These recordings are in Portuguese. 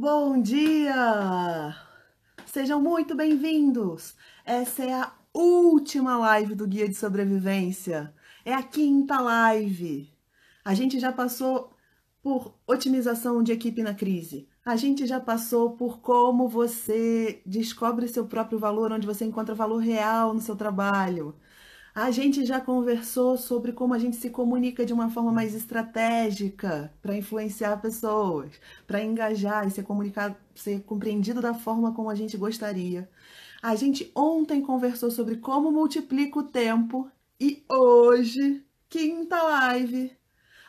Bom dia! Sejam muito bem-vindos! Essa é a última live do Guia de Sobrevivência. É a quinta live. A gente já passou por otimização de equipe na crise. A gente já passou por como você descobre seu próprio valor, onde você encontra valor real no seu trabalho. A gente já conversou sobre como a gente se comunica de uma forma mais estratégica para influenciar pessoas, para engajar e ser comunicado, ser compreendido da forma como a gente gostaria. A gente ontem conversou sobre como multiplica o tempo e hoje, quinta live,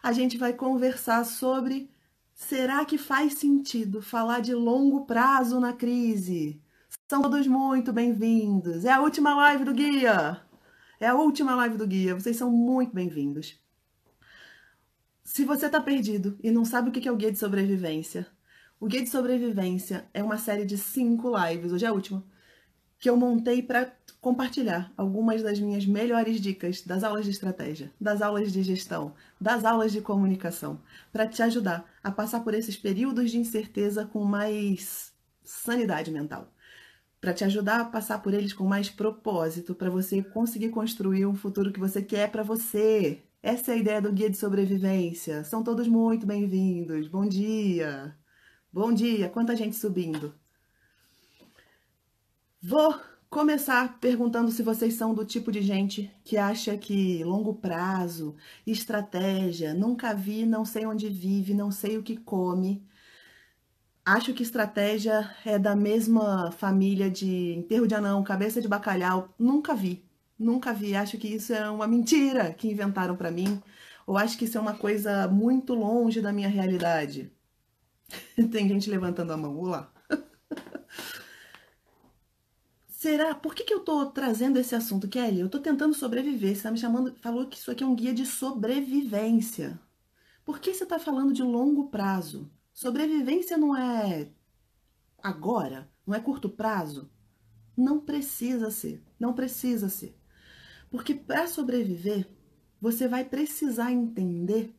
a gente vai conversar sobre será que faz sentido falar de longo prazo na crise? São todos muito bem-vindos. É a última live do guia. É a última live do guia. Vocês são muito bem-vindos. Se você está perdido e não sabe o que é o guia de sobrevivência, o guia de sobrevivência é uma série de cinco lives, hoje é a última, que eu montei para compartilhar algumas das minhas melhores dicas das aulas de estratégia, das aulas de gestão, das aulas de comunicação, para te ajudar a passar por esses períodos de incerteza com mais sanidade mental para te ajudar a passar por eles com mais propósito, para você conseguir construir um futuro que você quer para você. Essa é a ideia do guia de sobrevivência. São todos muito bem-vindos. Bom dia. Bom dia. Quanta gente subindo. Vou começar perguntando se vocês são do tipo de gente que acha que longo prazo, estratégia, nunca vi, não sei onde vive, não sei o que come, Acho que estratégia é da mesma família de enterro de anão, cabeça de bacalhau. Nunca vi, nunca vi. Acho que isso é uma mentira que inventaram para mim. Ou acho que isso é uma coisa muito longe da minha realidade. Tem gente levantando a mão, vou lá. Será? Por que, que eu tô trazendo esse assunto, Kelly? Eu tô tentando sobreviver. Você tá me chamando, falou que isso aqui é um guia de sobrevivência. Por que você tá falando de longo prazo? Sobrevivência não é agora, não é curto prazo. Não precisa ser, não precisa ser. Porque para sobreviver, você vai precisar entender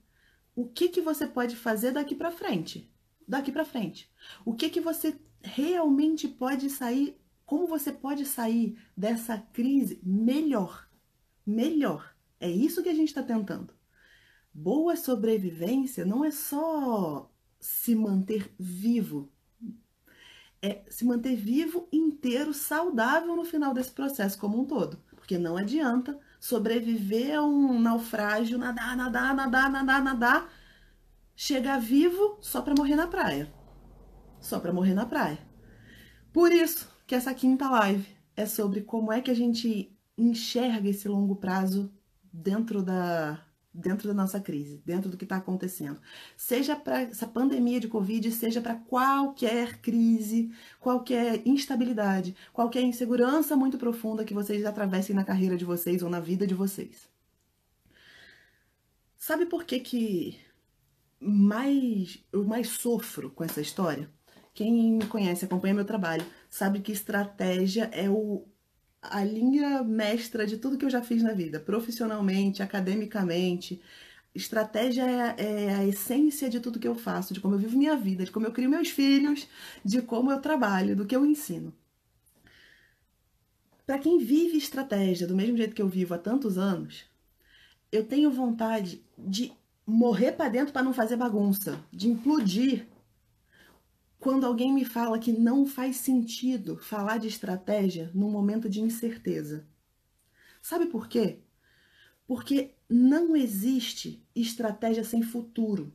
o que que você pode fazer daqui para frente. Daqui para frente. O que que você realmente pode sair, como você pode sair dessa crise melhor. Melhor. É isso que a gente está tentando. Boa sobrevivência não é só se manter vivo. É se manter vivo, inteiro, saudável no final desse processo como um todo. Porque não adianta sobreviver a um naufrágio, nadar, nadar, nadar, nadar, nadar, chegar vivo só para morrer na praia. Só para morrer na praia. Por isso que essa quinta live é sobre como é que a gente enxerga esse longo prazo dentro da, dentro da nossa crise, dentro do que está acontecendo. Seja para essa pandemia de Covid, seja para qualquer crise, qualquer instabilidade, qualquer insegurança muito profunda que vocês atravessem na carreira de vocês ou na vida de vocês. Sabe por que, que mais, eu mais sofro com essa história? Quem me conhece, acompanha meu trabalho, sabe que estratégia é o, a linha mestra de tudo que eu já fiz na vida, profissionalmente, academicamente. Estratégia é, é, a essência de tudo que eu faço, de como eu vivo minha vida, de como eu crio meus filhos, de como eu trabalho, do que eu ensino. Para quem vive estratégia do mesmo jeito que eu vivo há tantos anos, eu tenho vontade de morrer para dentro para não fazer bagunça, de implodir quando alguém me fala que não faz sentido falar de estratégia num momento de incerteza. Sabe por quê? Porque não existe estratégia sem futuro.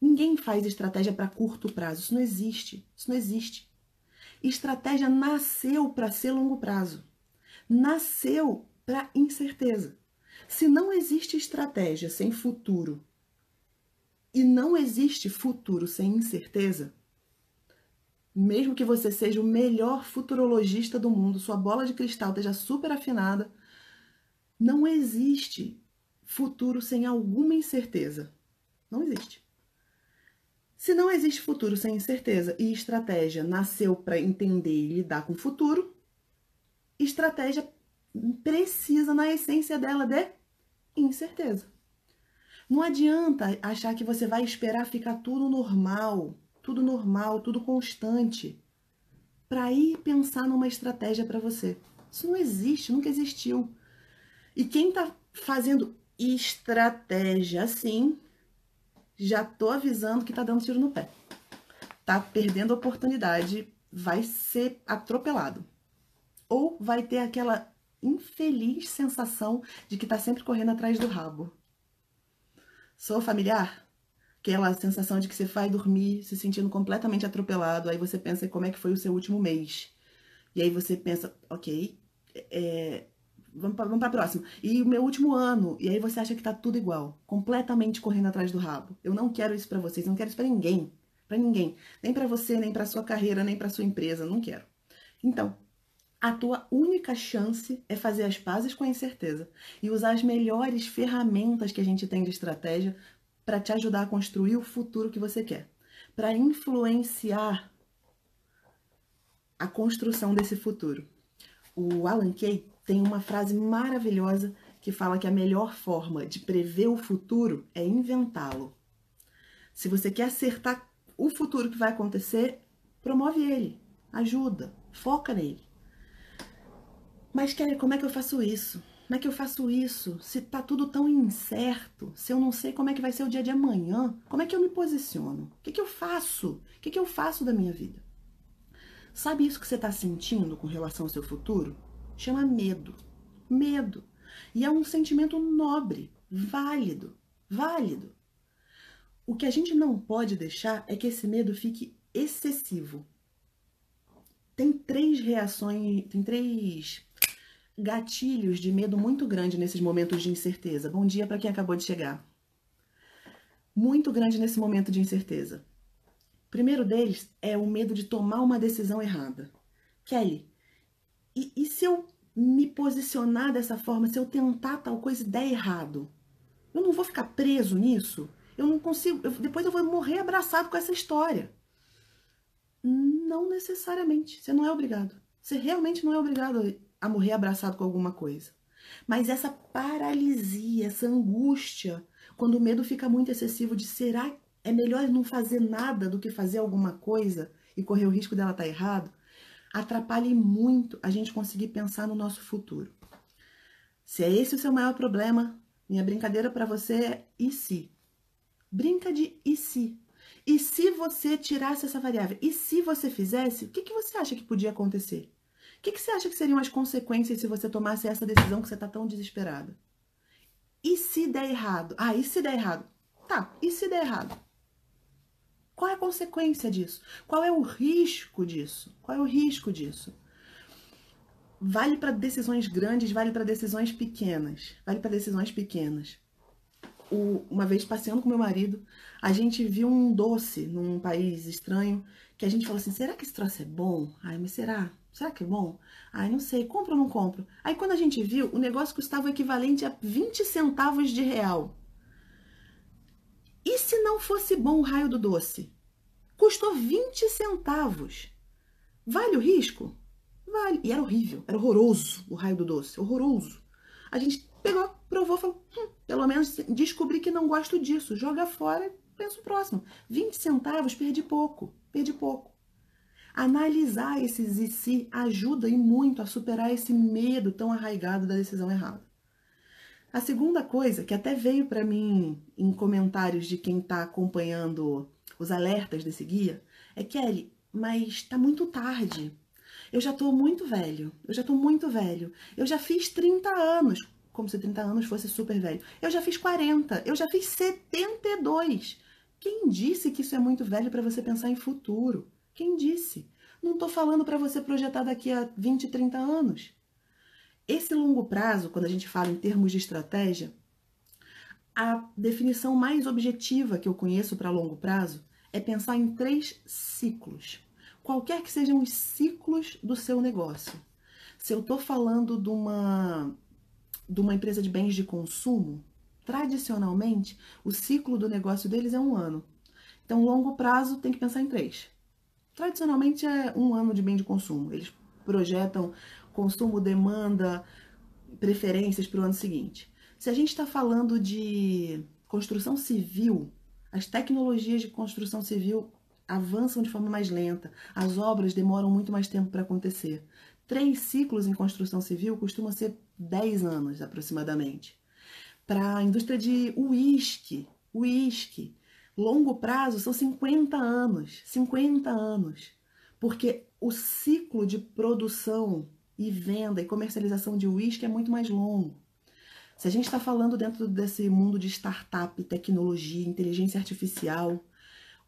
Ninguém faz estratégia para curto prazo. Isso não existe. Isso não existe. Estratégia nasceu para ser longo prazo. Nasceu para incerteza. Se não existe estratégia sem futuro e não existe futuro sem incerteza, mesmo que você seja o melhor futurologista do mundo, sua bola de cristal esteja super afinada, não existe futuro sem alguma incerteza. Não existe. Se não existe futuro sem incerteza e estratégia nasceu para entender e lidar com o futuro, estratégia precisa, na essência dela, de incerteza. Não adianta achar que você vai esperar ficar tudo normal tudo normal, tudo constante, para ir pensar numa estratégia para você. Isso não existe, nunca existiu. E quem está fazendo estratégia assim, já tô avisando que tá dando tiro no pé. Tá perdendo a oportunidade, vai ser atropelado. Ou vai ter aquela infeliz sensação de que tá sempre correndo atrás do rabo. Sou familiar? Aquela sensação de que você vai dormir se sentindo completamente atropelado, aí você pensa como é que foi o seu último mês. E aí você pensa, ok, é, vamos para vamos a próxima. E o meu último ano, e aí você acha que tá tudo igual, completamente correndo atrás do rabo. Eu não quero isso para vocês, não quero isso para ninguém, para ninguém, nem para você, nem para sua carreira, nem para sua empresa, não quero. Então, a tua única chance é fazer as pazes com a incerteza e usar as melhores ferramentas que a gente tem de estratégia para te ajudar a construir o futuro que você quer, para influenciar a construção desse futuro. O Alan Kay tem uma frase maravilhosa que fala que a melhor forma de prever o futuro é inventá-lo. Se você quer acertar o futuro que vai acontecer, promove ele, ajuda, foca nele. Mas, Kelly, como é que eu faço isso? Como é que eu faço isso? Se tá tudo tão incerto, se eu não sei como é que vai ser o dia de amanhã, como é que eu me posiciono? O que, que eu faço? O que, que eu faço da minha vida? Sabe isso que você está sentindo com relação ao seu futuro? Chama medo. Medo. E é um sentimento nobre, válido, válido. O que a gente não pode deixar é que esse medo fique excessivo. Tem três reações, tem três gatilhos de medo muito grande nesses momentos de incerteza. Bom dia para quem acabou de chegar. Muito grande nesse momento de incerteza. Primeiro deles é o medo de tomar uma decisão errada. Kelly, e, e se eu me posicionar dessa forma, se eu tentar tal coisa e der errado? Eu não vou ficar preso nisso? Eu não consigo. Eu, depois eu vou morrer abraçado com essa história. Não necessariamente. Você não é obrigado. Você realmente não é obrigado a morrer abraçado com alguma coisa. Mas essa paralisia, essa angústia, quando o medo fica muito excessivo de será é melhor não fazer nada do que fazer alguma coisa e correr o risco dela estar tá errado, atrapalha muito a gente conseguir pensar no nosso futuro. Se é esse o seu maior problema, minha brincadeira para você é e se? Brinca de e se. E se você tirasse essa variável? E se você fizesse, o que, que você acha que podia acontecer? O que, que você acha que seriam as consequências se você tomasse essa decisão que você está tão desesperada? E se der errado? Ah, e se der errado? Tá, e se der errado? Qual é a consequência disso? Qual é o risco disso? Qual é o risco disso? Vale para decisões grandes, vale para decisões pequenas. Vale para decisões pequenas. O, uma vez passeando com meu marido, a gente viu um doce num país estranho que a gente falou assim: será que esse troço é bom? Ai, mas será? Será que é bom? Ai, não sei, compro ou não compro? Aí quando a gente viu, o negócio custava o equivalente a 20 centavos de real. E se não fosse bom o raio do doce? Custou 20 centavos. Vale o risco? Vale. E era horrível, era horroroso o raio do doce, horroroso. A gente pegou, provou, falou, hum, pelo menos descobri que não gosto disso. Joga fora e penso próximo. 20 centavos, perdi pouco, perdi pouco. Analisar esses e se ajuda e muito a superar esse medo tão arraigado da decisão errada. A segunda coisa, que até veio para mim em comentários de quem está acompanhando os alertas desse guia, é Kelly, mas está muito tarde. Eu já estou muito velho. Eu já estou muito velho. Eu já fiz 30 anos, como se 30 anos fosse super velho. Eu já fiz 40, eu já fiz 72. Quem disse que isso é muito velho para você pensar em futuro? Quem disse? Não estou falando para você projetar daqui a 20, 30 anos. Esse longo prazo, quando a gente fala em termos de estratégia, a definição mais objetiva que eu conheço para longo prazo é pensar em três ciclos. Qualquer que sejam os ciclos do seu negócio. Se eu estou falando de uma, de uma empresa de bens de consumo, tradicionalmente o ciclo do negócio deles é um ano. Então, longo prazo tem que pensar em três. Tradicionalmente é um ano de bem de consumo. Eles projetam consumo, demanda, preferências para o ano seguinte. Se a gente está falando de construção civil, as tecnologias de construção civil avançam de forma mais lenta, as obras demoram muito mais tempo para acontecer. Três ciclos em construção civil costumam ser 10 anos aproximadamente. Para a indústria de uísque, uísque, longo prazo são 50 anos, 50 anos. Porque o ciclo de produção e venda e comercialização de uísque é muito mais longo. Se a gente está falando dentro desse mundo de startup, tecnologia, inteligência artificial,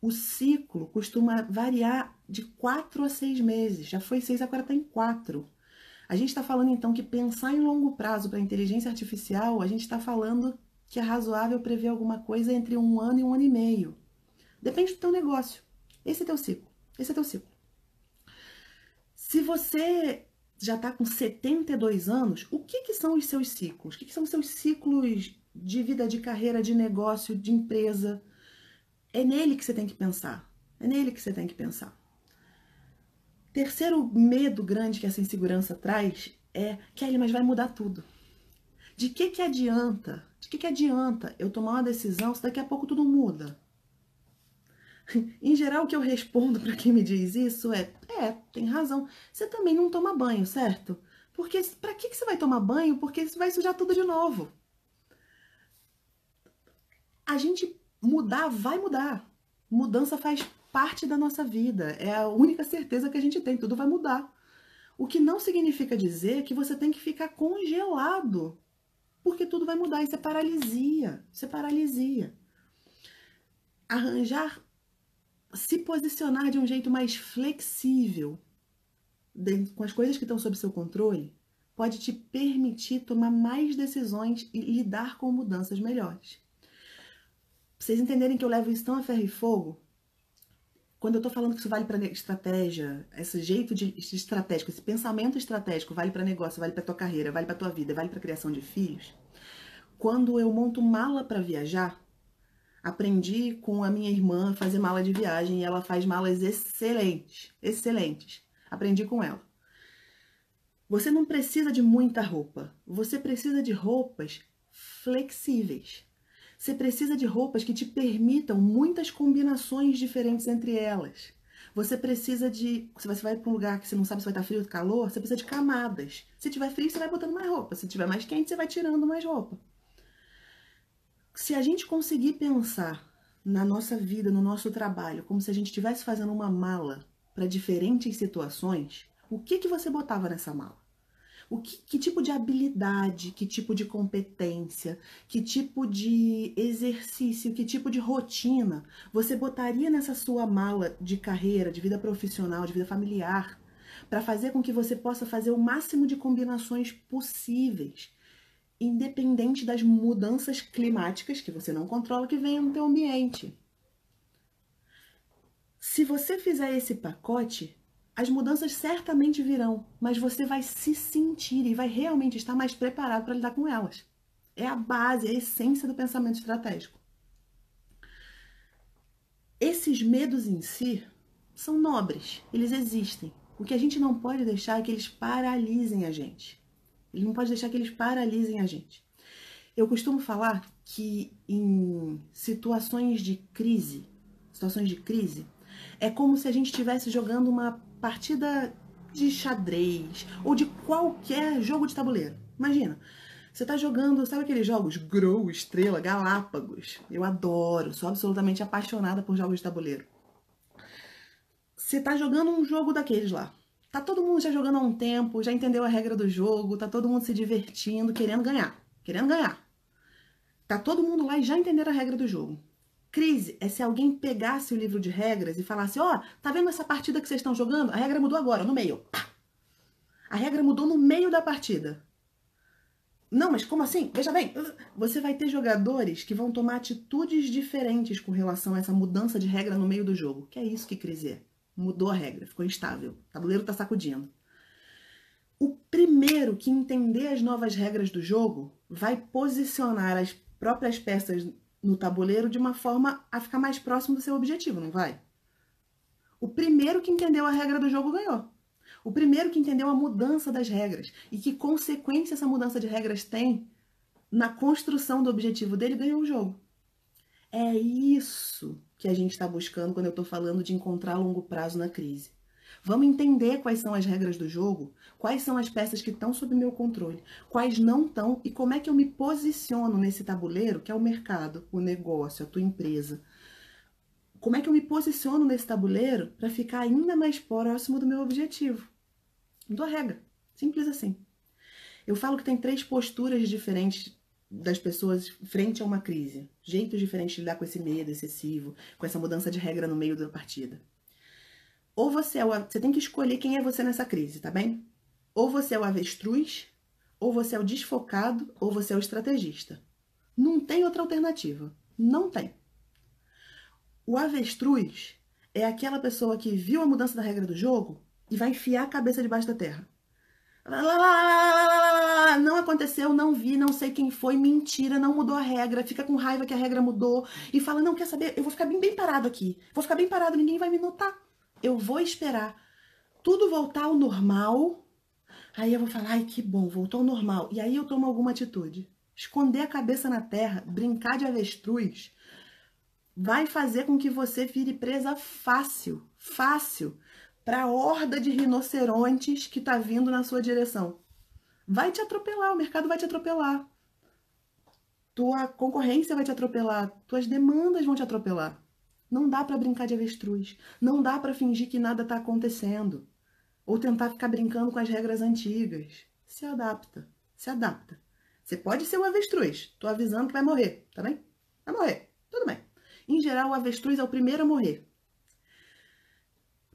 o ciclo costuma variar de quatro a seis meses. Já foi seis, agora está em quatro. A gente está falando então que pensar em longo prazo para inteligência artificial, a gente está falando que é razoável prever alguma coisa entre um ano e um ano e meio. Depende do teu negócio. Esse é teu ciclo. Esse é teu ciclo. Se você já está com 72 anos, o que, que são os seus ciclos? O que, que são os seus ciclos de vida, de carreira, de negócio, de empresa? É nele que você tem que pensar. É nele que você tem que pensar. Terceiro medo grande que essa insegurança traz é, Kelly, mas vai mudar tudo. De que que adianta? De que que adianta eu tomar uma decisão se daqui a pouco tudo muda? Em geral, o que eu respondo para quem me diz isso é: é, tem razão. Você também não toma banho, certo? Porque para que, que você vai tomar banho? Porque você vai sujar tudo de novo. A gente mudar vai mudar. Mudança faz parte da nossa vida. É a única certeza que a gente tem. Tudo vai mudar. O que não significa dizer que você tem que ficar congelado. Porque tudo vai mudar. Isso é paralisia. Isso é paralisia. Arranjar se posicionar de um jeito mais flexível com as coisas que estão sob seu controle pode te permitir tomar mais decisões e lidar com mudanças melhores. Pra vocês entenderem que eu levo isso tão a ferro e fogo, quando eu estou falando que isso vale para estratégia, esse jeito de estratégico, esse pensamento estratégico vale para negócio, vale para tua carreira, vale para tua vida, vale para criação de filhos. Quando eu monto mala para viajar, Aprendi com a minha irmã a fazer mala de viagem e ela faz malas excelentes, excelentes. Aprendi com ela. Você não precisa de muita roupa, você precisa de roupas flexíveis. Você precisa de roupas que te permitam muitas combinações diferentes entre elas. Você precisa de. Se você vai para um lugar que você não sabe se vai estar frio ou calor, você precisa de camadas. Se tiver frio, você vai botando mais roupa. Se tiver mais quente, você vai tirando mais roupa se a gente conseguir pensar na nossa vida, no nosso trabalho, como se a gente estivesse fazendo uma mala para diferentes situações, o que que você botava nessa mala? O que, que, tipo de habilidade, que tipo de competência, que tipo de exercício, que tipo de rotina você botaria nessa sua mala de carreira, de vida profissional, de vida familiar, para fazer com que você possa fazer o máximo de combinações possíveis independente das mudanças climáticas que você não controla que venham no teu ambiente. Se você fizer esse pacote, as mudanças certamente virão, mas você vai se sentir e vai realmente estar mais preparado para lidar com elas. É a base, é a essência do pensamento estratégico. Esses medos em si são nobres, eles existem. O que a gente não pode deixar é que eles paralisem a gente. Ele não pode deixar que eles paralisem a gente. Eu costumo falar que em situações de crise, situações de crise, é como se a gente estivesse jogando uma partida de xadrez ou de qualquer jogo de tabuleiro. Imagina, você está jogando, sabe aqueles jogos Grow, Estrela, Galápagos? Eu adoro, sou absolutamente apaixonada por jogos de tabuleiro. Você está jogando um jogo daqueles lá. Tá todo mundo já jogando há um tempo, já entendeu a regra do jogo, tá todo mundo se divertindo, querendo ganhar, querendo ganhar. Tá todo mundo lá e já entenderam a regra do jogo. Crise é se alguém pegasse o livro de regras e falasse: Ó, oh, tá vendo essa partida que vocês estão jogando? A regra mudou agora, no meio. Pá! A regra mudou no meio da partida. Não, mas como assim? Veja bem, você vai ter jogadores que vão tomar atitudes diferentes com relação a essa mudança de regra no meio do jogo. Que é isso que crise é mudou a regra, ficou instável. O tabuleiro está sacudindo. O primeiro que entender as novas regras do jogo vai posicionar as próprias peças no tabuleiro de uma forma a ficar mais próximo do seu objetivo, não vai? O primeiro que entendeu a regra do jogo ganhou. O primeiro que entendeu a mudança das regras e que consequência essa mudança de regras tem na construção do objetivo dele ganhou o jogo. É isso que a gente está buscando quando eu estou falando de encontrar longo prazo na crise. Vamos entender quais são as regras do jogo, quais são as peças que estão sob meu controle, quais não estão e como é que eu me posiciono nesse tabuleiro que é o mercado, o negócio, a tua empresa. Como é que eu me posiciono nesse tabuleiro para ficar ainda mais próximo do meu objetivo? Dou a regra, simples assim. Eu falo que tem três posturas diferentes das pessoas frente a uma crise, jeitos diferentes de lidar com esse medo excessivo, com essa mudança de regra no meio da partida. Ou você é o, você tem que escolher quem é você nessa crise, tá bem? Ou você é o avestruz, ou você é o desfocado, ou você é o estrategista. Não tem outra alternativa. Não tem. O avestruz é aquela pessoa que viu a mudança da regra do jogo e vai enfiar a cabeça debaixo da terra. Não aconteceu, não vi, não sei quem foi, mentira, não mudou a regra, fica com raiva que a regra mudou e fala: Não, quer saber? Eu vou ficar bem, bem parado aqui, vou ficar bem parado, ninguém vai me notar eu vou esperar tudo voltar ao normal. Aí eu vou falar, ai que bom, voltou ao normal. E aí eu tomo alguma atitude. Esconder a cabeça na terra, brincar de avestruz, vai fazer com que você vire presa fácil, fácil, para a horda de rinocerontes que está vindo na sua direção. Vai te atropelar, o mercado vai te atropelar. Tua concorrência vai te atropelar, tuas demandas vão te atropelar. Não dá para brincar de avestruz. Não dá para fingir que nada está acontecendo. Ou tentar ficar brincando com as regras antigas. Se adapta. Se adapta. Você pode ser o avestruz. Tô avisando que vai morrer, tá bem? Vai morrer. Tudo bem. Em geral, o avestruz é o primeiro a morrer.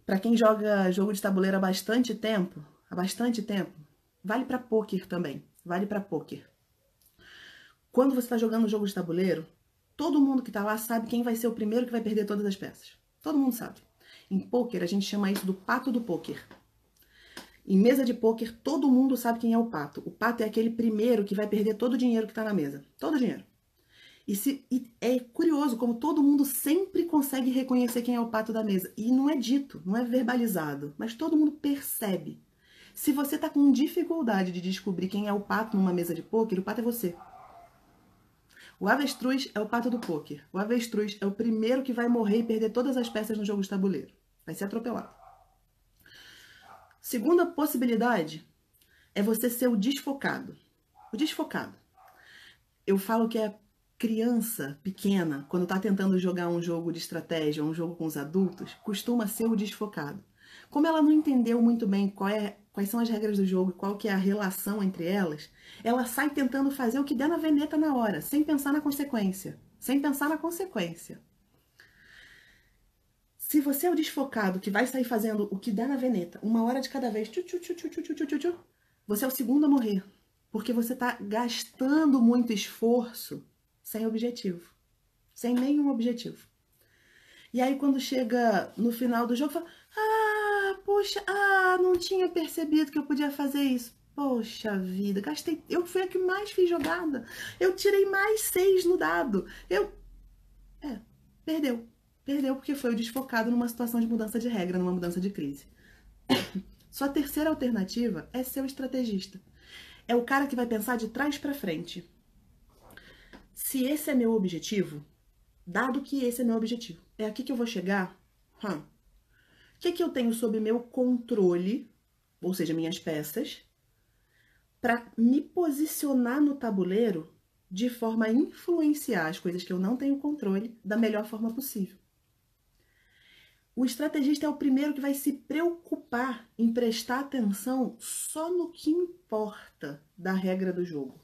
Para quem joga jogo de tabuleiro há bastante tempo, há bastante tempo, vale para poker também. Vale para poker. Quando você está jogando um jogo de tabuleiro, Todo mundo que está lá sabe quem vai ser o primeiro que vai perder todas as peças. Todo mundo sabe. Em poker, a gente chama isso do pato do poker. Em mesa de poker, todo mundo sabe quem é o pato. O pato é aquele primeiro que vai perder todo o dinheiro que está na mesa. Todo o dinheiro. E, se, e é curioso como todo mundo sempre consegue reconhecer quem é o pato da mesa. E não é dito, não é verbalizado, mas todo mundo percebe. Se você está com dificuldade de descobrir quem é o pato numa mesa de poker, o pato é você. O avestruz é o pato do poker. O avestruz é o primeiro que vai morrer e perder todas as peças no jogo de tabuleiro. Vai ser atropelado. Segunda possibilidade é você ser o desfocado. O desfocado. Eu falo que é criança pequena, quando está tentando jogar um jogo de estratégia, um jogo com os adultos, costuma ser o desfocado. Como ela não entendeu muito bem qual é quais são as regras do jogo, qual que é a relação entre elas, ela sai tentando fazer o que der na veneta na hora, sem pensar na consequência. Sem pensar na consequência. Se você é o desfocado que vai sair fazendo o que der na veneta, uma hora de cada vez, tchu, tchu, tchu, você é o segundo a morrer. Porque você está gastando muito esforço sem objetivo. Sem nenhum objetivo. E aí, quando chega no final do jogo, fala: Ah, poxa, ah, não tinha percebido que eu podia fazer isso. Poxa vida, gastei. Eu fui a que mais fiz jogada. Eu tirei mais seis no dado. Eu. É, perdeu. Perdeu porque foi o desfocado numa situação de mudança de regra, numa mudança de crise. Sua terceira alternativa é ser o estrategista. É o cara que vai pensar de trás para frente. Se esse é meu objetivo, dado que esse é meu objetivo, é aqui que eu vou chegar, hum, que, que eu tenho sob meu controle, ou seja, minhas peças, para me posicionar no tabuleiro de forma a influenciar as coisas que eu não tenho controle da melhor forma possível. O estrategista é o primeiro que vai se preocupar em prestar atenção só no que importa da regra do jogo.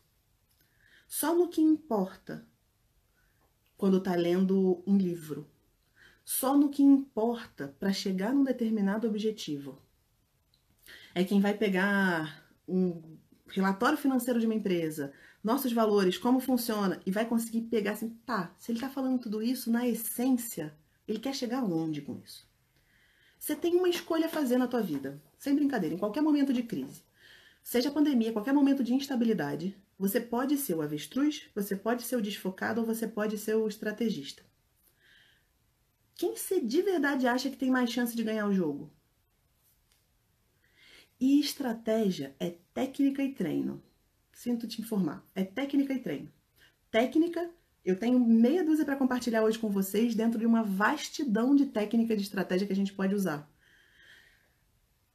Só no que importa quando está lendo um livro. Só no que importa para chegar num determinado objetivo. É quem vai pegar um relatório financeiro de uma empresa, nossos valores, como funciona, e vai conseguir pegar assim, tá, se ele está falando tudo isso, na essência, ele quer chegar onde com isso? Você tem uma escolha a fazer na tua vida, sem brincadeira, em qualquer momento de crise. Seja pandemia, qualquer momento de instabilidade, você pode ser o avestruz, você pode ser o desfocado ou você pode ser o estrategista. Quem você de verdade acha que tem mais chance de ganhar o jogo? E estratégia é técnica e treino. Sinto te informar. É técnica e treino. Técnica Eu tenho meia dúzia para compartilhar hoje com vocês dentro de uma vastidão de técnica de estratégia que a gente pode usar.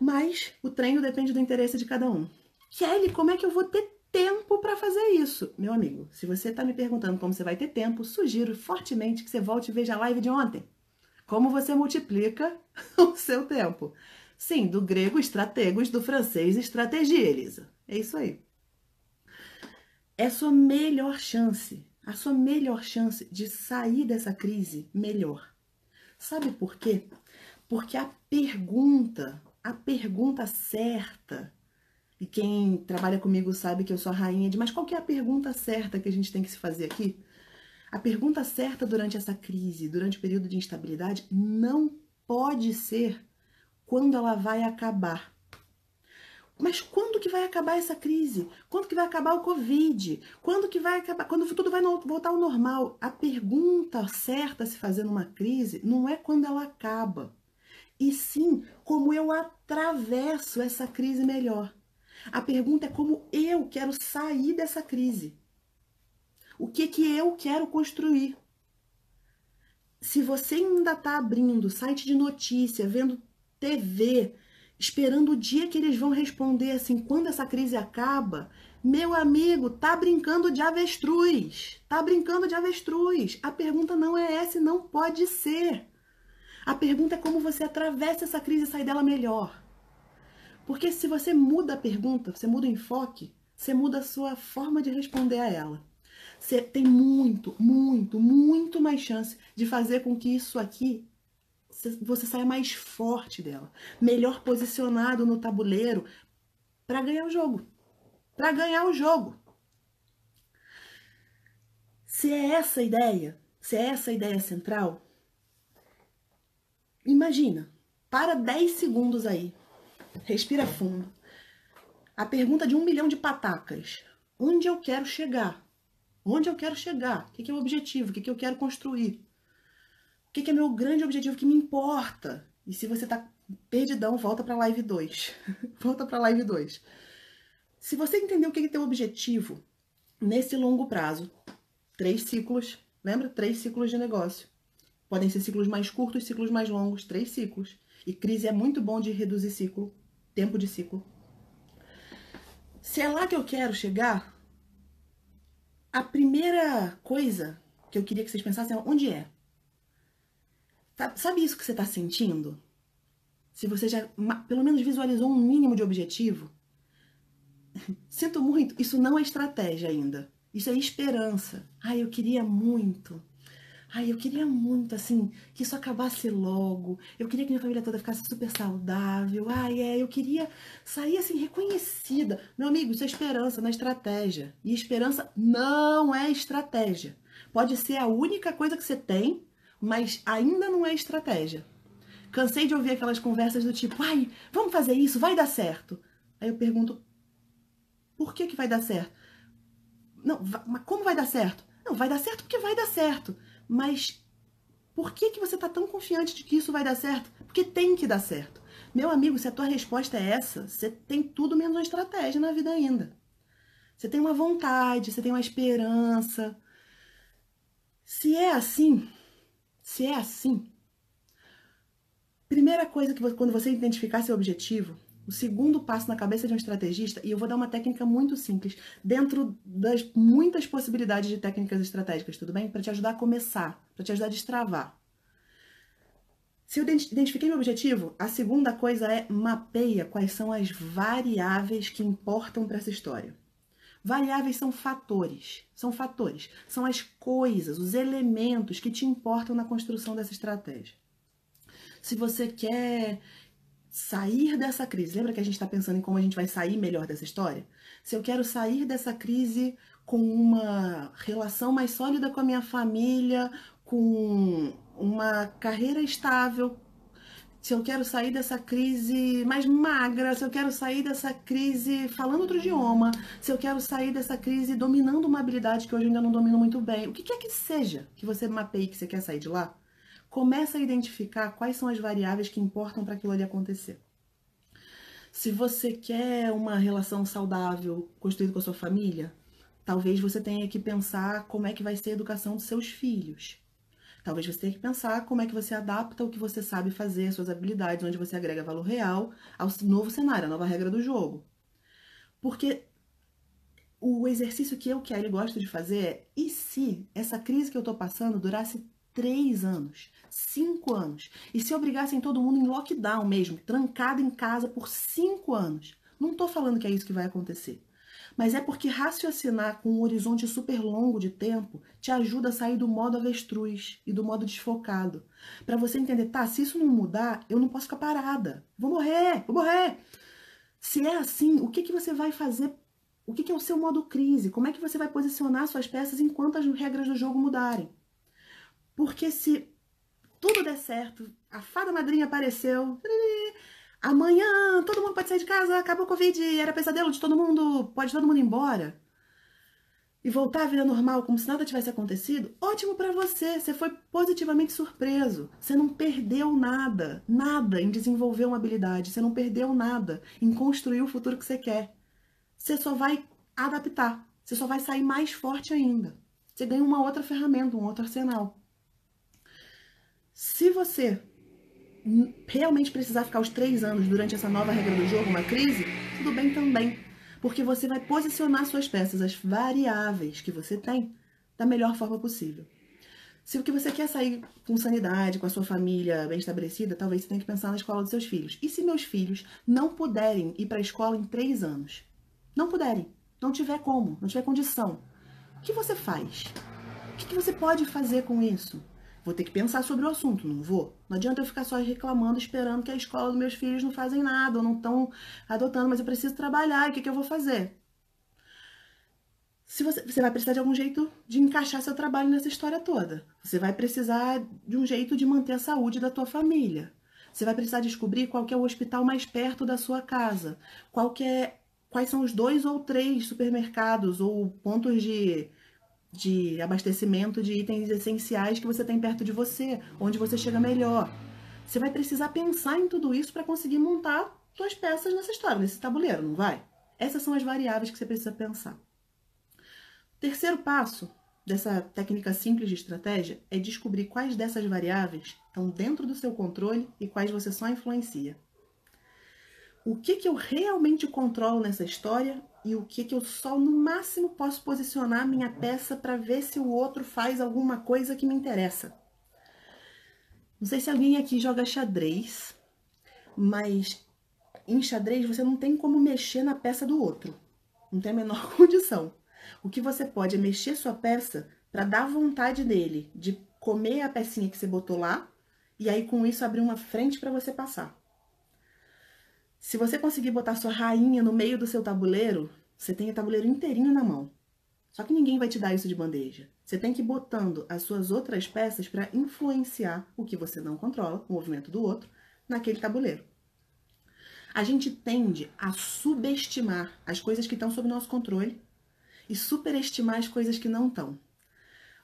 Mas o treino depende do interesse de cada um. Kelly, como é que eu vou ter tempo para fazer isso? Meu amigo, se você está me perguntando como você vai ter tempo, sugiro fortemente que você volte e veja a live de ontem. Como você multiplica o seu tempo. Sim, do grego estrategos, do francês estratégia, Elisa. É isso aí. É sua melhor chance, a sua melhor chance de sair dessa crise melhor. Sabe por quê? Porque a pergunta, a pergunta certa, e quem trabalha comigo sabe que eu sou a rainha de, mas qual que é a pergunta certa que a gente tem que se fazer aqui? A pergunta certa durante essa crise, durante o período de instabilidade, não pode ser quando ela vai acabar. Mas quando que vai acabar essa crise? Quando que vai acabar o Covid? Quando que vai acabar? Quando tudo vai voltar ao normal? A pergunta certa a se fazer numa crise não é quando ela acaba, e sim como eu atravesso essa crise melhor. A pergunta é como eu quero sair dessa crise. O que que eu quero construir? Se você ainda está abrindo site de notícia, vendo TV, esperando o dia que eles vão responder assim, quando essa crise acaba, meu amigo, tá brincando de avestruz. Tá brincando de avestruz. A pergunta não é essa não pode ser. A pergunta é como você atravessa essa crise e sai dela melhor. Porque se você muda a pergunta, você muda o enfoque, você muda a sua forma de responder a ela. Você tem muito, muito, muito mais chance de fazer com que isso aqui você saia mais forte dela, melhor posicionado no tabuleiro para ganhar o jogo. Para ganhar o jogo. Se é essa a ideia, se é essa a ideia central, imagina, para 10 segundos aí, respira fundo. A pergunta de um milhão de patacas: onde eu quero chegar? Onde eu quero chegar? O que é o objetivo? O que eu quero construir? que, que é meu grande objetivo que me importa? E se você tá perdidão, volta para live 2. volta para live 2. Se você entender o que é teu objetivo nesse longo prazo, três ciclos, lembra? Três ciclos de negócio. Podem ser ciclos mais curtos, ciclos mais longos, três ciclos. E crise é muito bom de reduzir ciclo, tempo de ciclo. Se é lá que eu quero chegar, a primeira coisa que eu queria que vocês pensassem é onde é? Tá, sabe isso que você está sentindo? Se você já pelo menos visualizou um mínimo de objetivo, sinto muito, isso não é estratégia ainda. Isso é esperança. Ai, eu queria muito. Ai, eu queria muito, assim, que isso acabasse logo. Eu queria que minha família toda ficasse super saudável. Ai, é, eu queria sair, assim, reconhecida. Meu amigo, isso é esperança, não é estratégia. E esperança não é estratégia. Pode ser a única coisa que você tem mas ainda não é estratégia. Cansei de ouvir aquelas conversas do tipo, ai, vamos fazer isso, vai dar certo. Aí eu pergunto, por que que vai dar certo? Não, mas como vai dar certo? Não, vai dar certo porque vai dar certo. Mas por que que você está tão confiante de que isso vai dar certo? Porque tem que dar certo. Meu amigo, se a tua resposta é essa, você tem tudo menos uma estratégia na vida ainda. Você tem uma vontade, você tem uma esperança. Se é assim, se é assim, primeira coisa que quando você identificar seu objetivo, o segundo passo na cabeça de um estrategista, e eu vou dar uma técnica muito simples, dentro das muitas possibilidades de técnicas estratégicas, tudo bem? Para te ajudar a começar, para te ajudar a destravar. Se eu identifiquei meu objetivo, a segunda coisa é mapeia quais são as variáveis que importam para essa história. Variáveis são fatores, são fatores, são as coisas, os elementos que te importam na construção dessa estratégia. Se você quer sair dessa crise, lembra que a gente está pensando em como a gente vai sair melhor dessa história? Se eu quero sair dessa crise com uma relação mais sólida com a minha família, com uma carreira estável, se eu quero sair dessa crise mais magra, se eu quero sair dessa crise falando outro idioma, se eu quero sair dessa crise dominando uma habilidade que hoje ainda não domino muito bem, o que quer que seja que você mapeie que você quer sair de lá, começa a identificar quais são as variáveis que importam para aquilo ali acontecer. Se você quer uma relação saudável construída com a sua família, Talvez você tenha que pensar como é que vai ser a educação dos seus filhos. Talvez você tenha que pensar como é que você adapta o que você sabe fazer, suas habilidades, onde você agrega valor real ao novo cenário, à nova regra do jogo. Porque o exercício que eu, Kelly, gosto de fazer é: e se essa crise que eu tô passando durasse três anos, cinco anos, e se obrigassem todo mundo em lockdown mesmo, trancado em casa por cinco anos? Não tô falando que é isso que vai acontecer mas é porque raciocinar com um horizonte super longo de tempo te ajuda a sair do modo avestruz e do modo desfocado. Para você entender, tá, se isso não mudar, eu não posso ficar parada. Vou morrer, vou morrer. Se é assim, o que, que você vai fazer? O que é o seu modo crise? Como é que você vai posicionar suas peças enquanto as regras do jogo mudarem? Porque se tudo der certo, a fada madrinha apareceu, Amanhã todo mundo pode sair de casa, acabou o Covid, era pesadelo de todo mundo, pode todo mundo ir embora. E voltar à vida normal como se nada tivesse acontecido, ótimo para você, você foi positivamente surpreso. Você não perdeu nada, nada em desenvolver uma habilidade, você não perdeu nada em construir o futuro que você quer. Você só vai adaptar, você só vai sair mais forte ainda. Você ganha uma outra ferramenta, um outro arsenal. Se você realmente precisar ficar os três anos durante essa nova regra do jogo, uma crise, tudo bem também. Porque você vai posicionar suas peças, as variáveis que você tem, da melhor forma possível. Se o que você quer sair com sanidade, com a sua família bem estabelecida, talvez você tenha que pensar na escola dos seus filhos. E se meus filhos não puderem ir para a escola em três anos? Não puderem, não tiver como, não tiver condição. O que você faz? O que você pode fazer com isso? Vou ter que pensar sobre o assunto, não vou? Não adianta eu ficar só reclamando, esperando que a escola dos meus filhos não fazem nada, ou não estão adotando, mas eu preciso trabalhar, o que, que eu vou fazer? Se você, você vai precisar de algum jeito de encaixar seu trabalho nessa história toda. Você vai precisar de um jeito de manter a saúde da tua família. Você vai precisar descobrir qual é o hospital mais perto da sua casa. Qual é, quais são os dois ou três supermercados ou pontos de de abastecimento de itens essenciais que você tem perto de você, onde você chega melhor. Você vai precisar pensar em tudo isso para conseguir montar suas peças nessa história, nesse tabuleiro, não vai? Essas são as variáveis que você precisa pensar. Terceiro passo dessa técnica simples de estratégia é descobrir quais dessas variáveis estão dentro do seu controle e quais você só influencia o que, que eu realmente controlo nessa história e o que, que eu só no máximo posso posicionar minha peça para ver se o outro faz alguma coisa que me interessa. Não sei se alguém aqui joga xadrez, mas em xadrez você não tem como mexer na peça do outro. Não tem a menor condição. O que você pode é mexer sua peça para dar vontade dele de comer a pecinha que você botou lá e aí com isso abrir uma frente para você passar. Se você conseguir botar sua rainha no meio do seu tabuleiro, você tem o tabuleiro inteirinho na mão. Só que ninguém vai te dar isso de bandeja. Você tem que ir botando as suas outras peças para influenciar o que você não controla, o movimento do outro, naquele tabuleiro. A gente tende a subestimar as coisas que estão sob nosso controle e superestimar as coisas que não estão.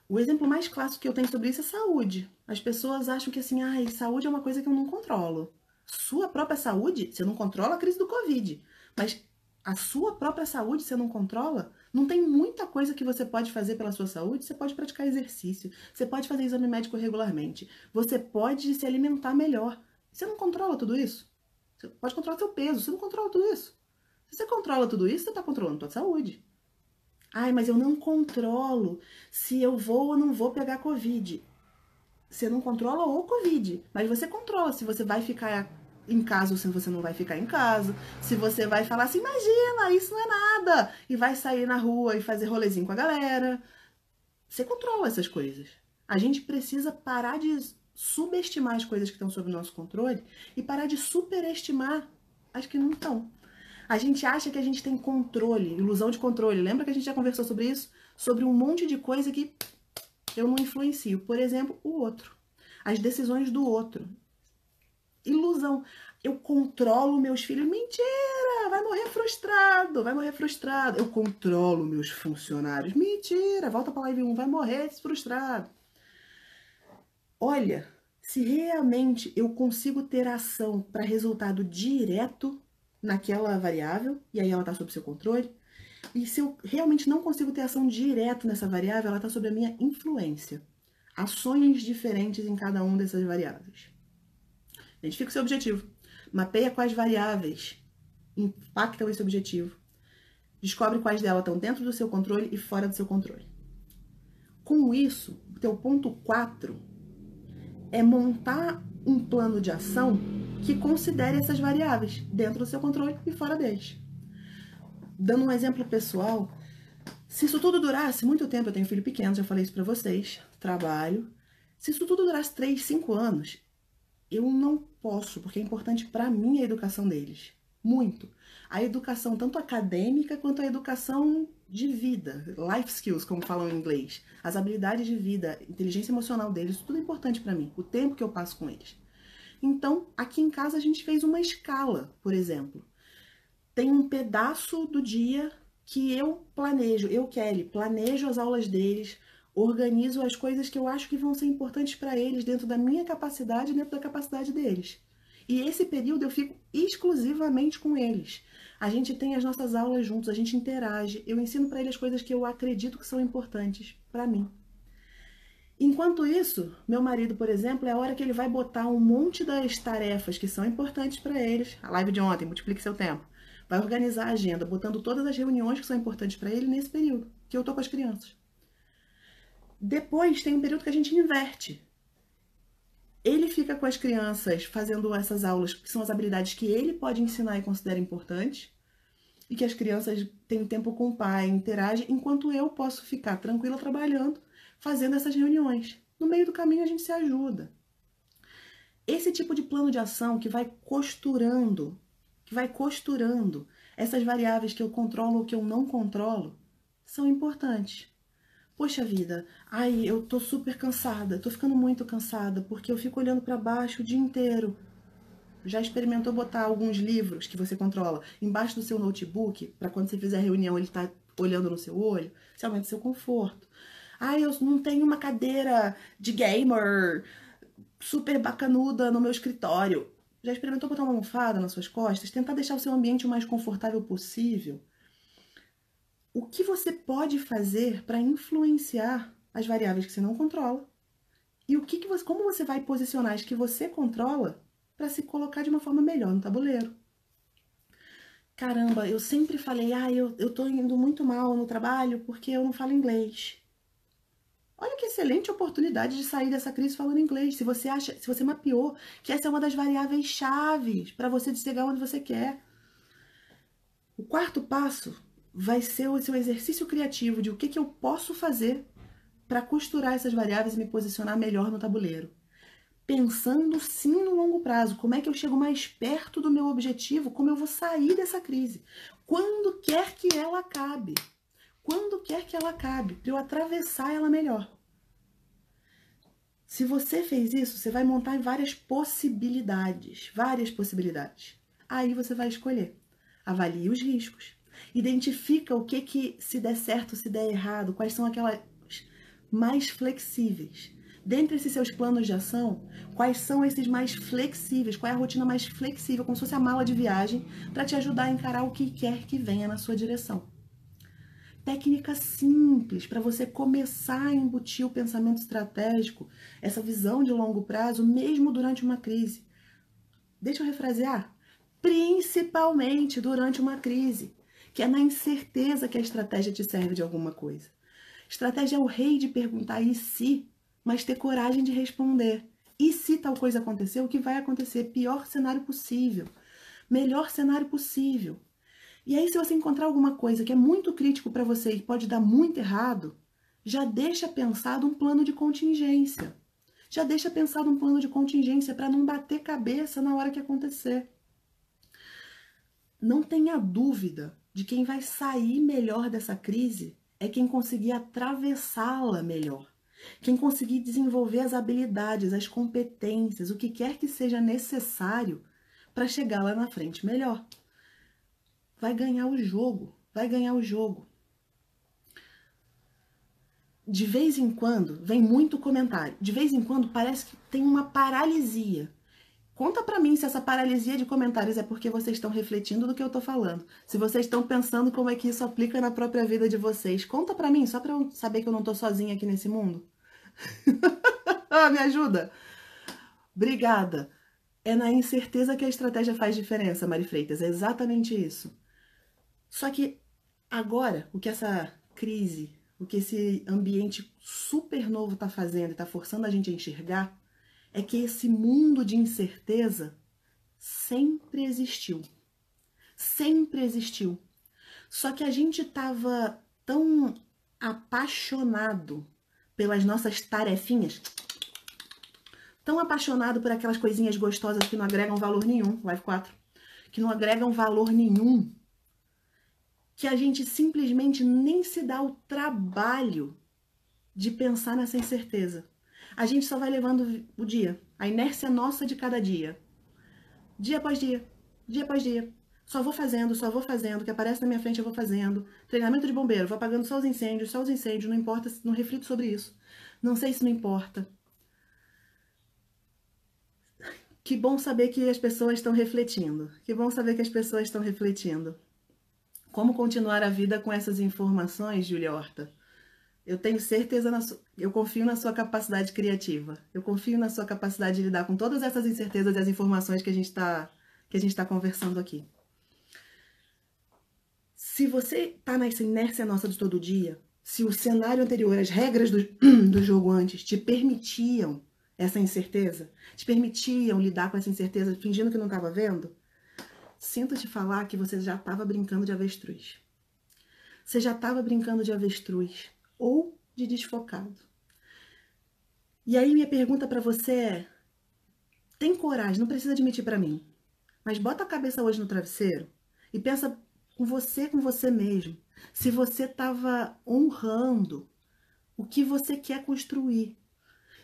O exemplo mais clássico que eu tenho sobre isso é saúde. As pessoas acham que assim, ai, saúde é uma coisa que eu não controlo sua própria saúde, você não controla a crise do Covid, mas a sua própria saúde você não controla, não tem muita coisa que você pode fazer pela sua saúde. Você pode praticar exercício, você pode fazer exame médico regularmente, você pode se alimentar melhor. Você não controla tudo isso? Você pode controlar seu peso, você não controla tudo isso. Se você controla tudo isso, você está controlando a sua saúde. Ai, mas eu não controlo se eu vou ou não vou pegar Covid. Você não controla o Covid, mas você controla se você vai ficar em casa ou se você não vai ficar em casa. Se você vai falar assim, imagina, isso não é nada. E vai sair na rua e fazer rolezinho com a galera. Você controla essas coisas. A gente precisa parar de subestimar as coisas que estão sob nosso controle e parar de superestimar as que não estão. A gente acha que a gente tem controle, ilusão de controle. Lembra que a gente já conversou sobre isso? Sobre um monte de coisa que eu não influencio. Por exemplo, o outro. As decisões do outro. Ilusão. Eu controlo meus filhos. Mentira! Vai morrer frustrado. Vai morrer frustrado. Eu controlo meus funcionários. Mentira! Volta para live 1. Vai morrer frustrado. Olha, se realmente eu consigo ter ação para resultado direto naquela variável, e aí ela está sob seu controle, E se eu realmente não consigo ter ação direta nessa variável, ela está sob a minha influência. Ações diferentes em cada uma dessas variáveis. Identifica o seu objetivo. Mapeia quais variáveis impactam esse objetivo. Descobre quais delas estão dentro do seu controle e fora do seu controle. Com isso, o teu ponto 4 é montar um plano de ação que considere essas variáveis dentro do seu controle e fora deles. Dando um exemplo pessoal, se isso tudo durasse muito tempo, eu tenho filho pequeno, já falei isso para vocês, trabalho. Se isso tudo durasse 3, 5 anos, eu não posso, porque é importante para mim a educação deles. Muito. A educação, tanto acadêmica quanto a educação de vida, life skills, como falam em inglês. As habilidades de vida, inteligência emocional deles, tudo é importante para mim. O tempo que eu passo com eles. Então, aqui em casa a gente fez uma escala, por exemplo. Tem um pedaço do dia que eu planejo, eu, Kelly, planejo as aulas deles, organizo as coisas que eu acho que vão ser importantes para eles dentro da minha capacidade dentro da capacidade deles. E esse período eu fico exclusivamente com eles. A gente tem as nossas aulas juntos, a gente interage, eu ensino para eles coisas que eu acredito que são importantes para mim. Enquanto isso, meu marido, por exemplo, é a hora que ele vai botar um monte das tarefas que são importantes para eles. A live de ontem, multiplique seu tempo. Vai organizar a agenda, botando todas as reuniões que são importantes para ele nesse período, que eu tô com as crianças. Depois tem um período que a gente inverte. Ele fica com as crianças fazendo essas aulas, que são as habilidades que ele pode ensinar e considera importantes, e que as crianças têm tempo com o pai, interagem, enquanto eu posso ficar tranquila trabalhando, fazendo essas reuniões. No meio do caminho a gente se ajuda. Esse tipo de plano de ação que vai costurando, que vai costurando essas variáveis que eu controlo ou que eu não controlo, são importantes. Poxa vida, ai, eu tô super cansada, tô ficando muito cansada, porque eu fico olhando para baixo o dia inteiro. Já experimentou botar alguns livros que você controla embaixo do seu notebook, para quando você fizer a reunião ele tá olhando no seu olho? Você aumenta o seu conforto. Ai, eu não tenho uma cadeira de gamer super bacanuda no meu escritório. Já experimentou botar uma almofada nas suas costas? Tentar deixar o seu ambiente o mais confortável possível? o que você pode fazer para influenciar as variáveis que você não controla e o que, que você, como você vai posicionar as que você controla para se colocar de uma forma melhor no tabuleiro. Caramba, eu sempre falei, ah, eu, eu tô indo muito mal no trabalho porque eu não falo inglês. Olha que excelente oportunidade de sair dessa crise falando inglês. Se você acha, se você mapeou que essa é uma das variáveis chaves para você chegar onde você quer. O quarto passo vai ser o seu exercício criativo de o que, que eu posso fazer para costurar essas variáveis e me posicionar melhor no tabuleiro. Pensando sim no longo prazo, como é que eu chego mais perto do meu objetivo, como eu vou sair dessa crise, quando quer que ela acabe, quando quer que ela acabe, para eu atravessar ela melhor. Se você fez isso, você vai montar várias possibilidades, várias possibilidades. Aí você vai escolher. Avalie os riscos Identifica o que que se der certo, se der errado, quais são aquelas mais flexíveis. Dentre esses seus planos de ação, quais são esses mais flexíveis? Qual é a rotina mais flexível, como se fosse a mala de viagem, para te ajudar a encarar o que quer que venha na sua direção? Técnica simples para você começar a embutir o pensamento estratégico, essa visão de longo prazo, mesmo durante uma crise. Deixa eu refrasear. Principalmente durante uma crise que é na incerteza que a estratégia te serve de alguma coisa. Estratégia é o rei de perguntar e se, mas ter coragem de responder. E se tal coisa acontecer, o que vai acontecer? Pior cenário possível. Melhor cenário possível. E aí, se você encontrar alguma coisa que é muito crítico para você e pode dar muito errado, já deixa pensado um plano de contingência. Já deixa pensado um plano de contingência para não bater cabeça na hora que acontecer. Não tenha dúvida de quem vai sair melhor dessa crise é quem conseguir atravessá-la melhor. Quem conseguir desenvolver as habilidades, as competências, o que quer que seja necessário para chegar lá na frente melhor. Vai ganhar o jogo, vai ganhar o jogo. De vez em quando vem muito comentário, de vez em quando parece que tem uma paralisia. Conta para mim se essa paralisia de comentários é porque vocês estão refletindo do que eu tô falando. Se vocês estão pensando como é que isso aplica na própria vida de vocês. Conta para mim, só para eu saber que eu não tô sozinha aqui nesse mundo. Me ajuda. Obrigada. É na incerteza que a estratégia faz diferença, Mari Freitas. É exatamente isso. Só que agora, o que essa crise, o que esse ambiente super novo está fazendo e está forçando a gente a enxergar, é que esse mundo de incerteza sempre existiu. Sempre existiu. Só que a gente estava tão apaixonado pelas nossas tarefinhas, tão apaixonado por aquelas coisinhas gostosas que não agregam valor nenhum, live 4, que não agregam valor nenhum, que a gente simplesmente nem se dá o trabalho de pensar nessa incerteza a gente só vai levando o dia, a inércia nossa de cada dia. Dia após dia, dia após dia. Só vou fazendo, só vou fazendo, o que aparece na minha frente eu vou fazendo. Treinamento de bombeiro, vou apagando só os incêndios, só os incêndios, não importa, não reflito sobre isso. Não sei se não importa. Que bom saber que as pessoas estão refletindo. Que bom saber que as pessoas estão refletindo. Como continuar a vida com essas informações, Julia Horta? Eu tenho certeza, na su... eu confio na sua capacidade criativa. Eu confio na sua capacidade de lidar com todas essas incertezas e as informações que a gente está que a gente está conversando aqui. Se você está nessa inércia nossa de todo dia, se o cenário anterior, as regras do, do jogo antes te permitiam essa incerteza, te permitiam lidar com essa incerteza fingindo que não estava vendo, sinto te falar que você já estava brincando de avestruz. Você já estava brincando de avestruz ou de desfocado. E aí minha pergunta para você é: tem coragem, não precisa admitir para mim, mas bota a cabeça hoje no travesseiro e pensa com você, com você mesmo, se você estava honrando o que você quer construir.